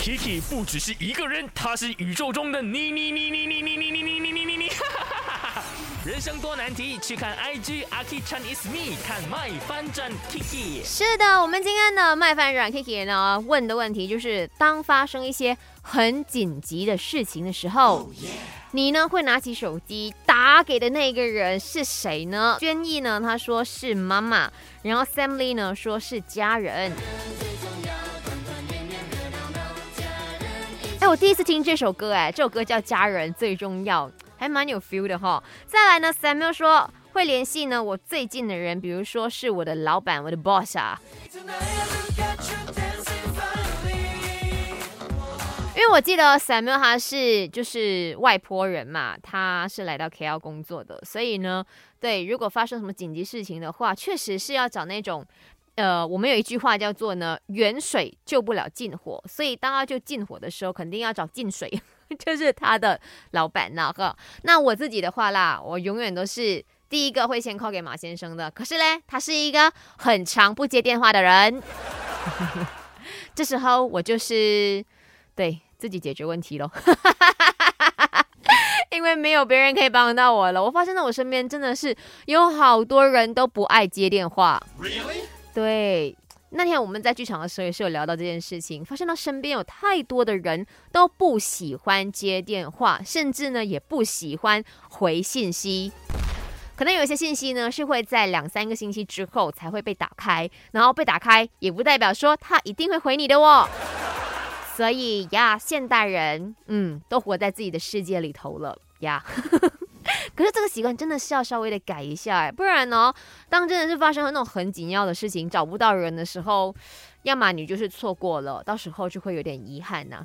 Kiki 不只是一个人，他是宇宙中的你你你你你你你你你你你你。人生多难题，去看 IG Aki Chan is me，看麦翻转 Kiki。是的，我们今天的麦饭软 Kiki 呢问的问题就是，当发生一些很紧急的事情的时候，你呢会拿起手机打给的那个人是谁呢？轩逸呢他说是妈妈，然后 Sam Lee 呢说是家人。我第一次听这首歌，哎，这首歌叫《家人最重要》。还蛮有 feel 的哈。再来呢，Samuel 说会联系呢我最近的人，比如说是我的老板，我的 boss 啊。因为我记得 Samuel 他是就是外坡人嘛，他是来到 KL 工作的，所以呢，对，如果发生什么紧急事情的话，确实是要找那种，呃，我们有一句话叫做呢，远水救不了近火，所以当要救近火的时候，肯定要找近水。就是他的老板那个，那我自己的话啦，我永远都是第一个会先 call 给马先生的。可是嘞，他是一个很长不接电话的人，这时候我就是对自己解决问题喽，因为没有别人可以帮到我了。我发现在我身边真的是有好多人都不爱接电话，对。那天我们在剧场的时候也是有聊到这件事情，发现到身边有太多的人都不喜欢接电话，甚至呢也不喜欢回信息。可能有一些信息呢是会在两三个星期之后才会被打开，然后被打开也不代表说他一定会回你的哦。所以呀，现代人嗯都活在自己的世界里头了呀。可是这个习惯真的是要稍微的改一下哎，不然呢，当真的是发生了那种很紧要的事情找不到人的时候，要么你就是错过了，到时候就会有点遗憾呐。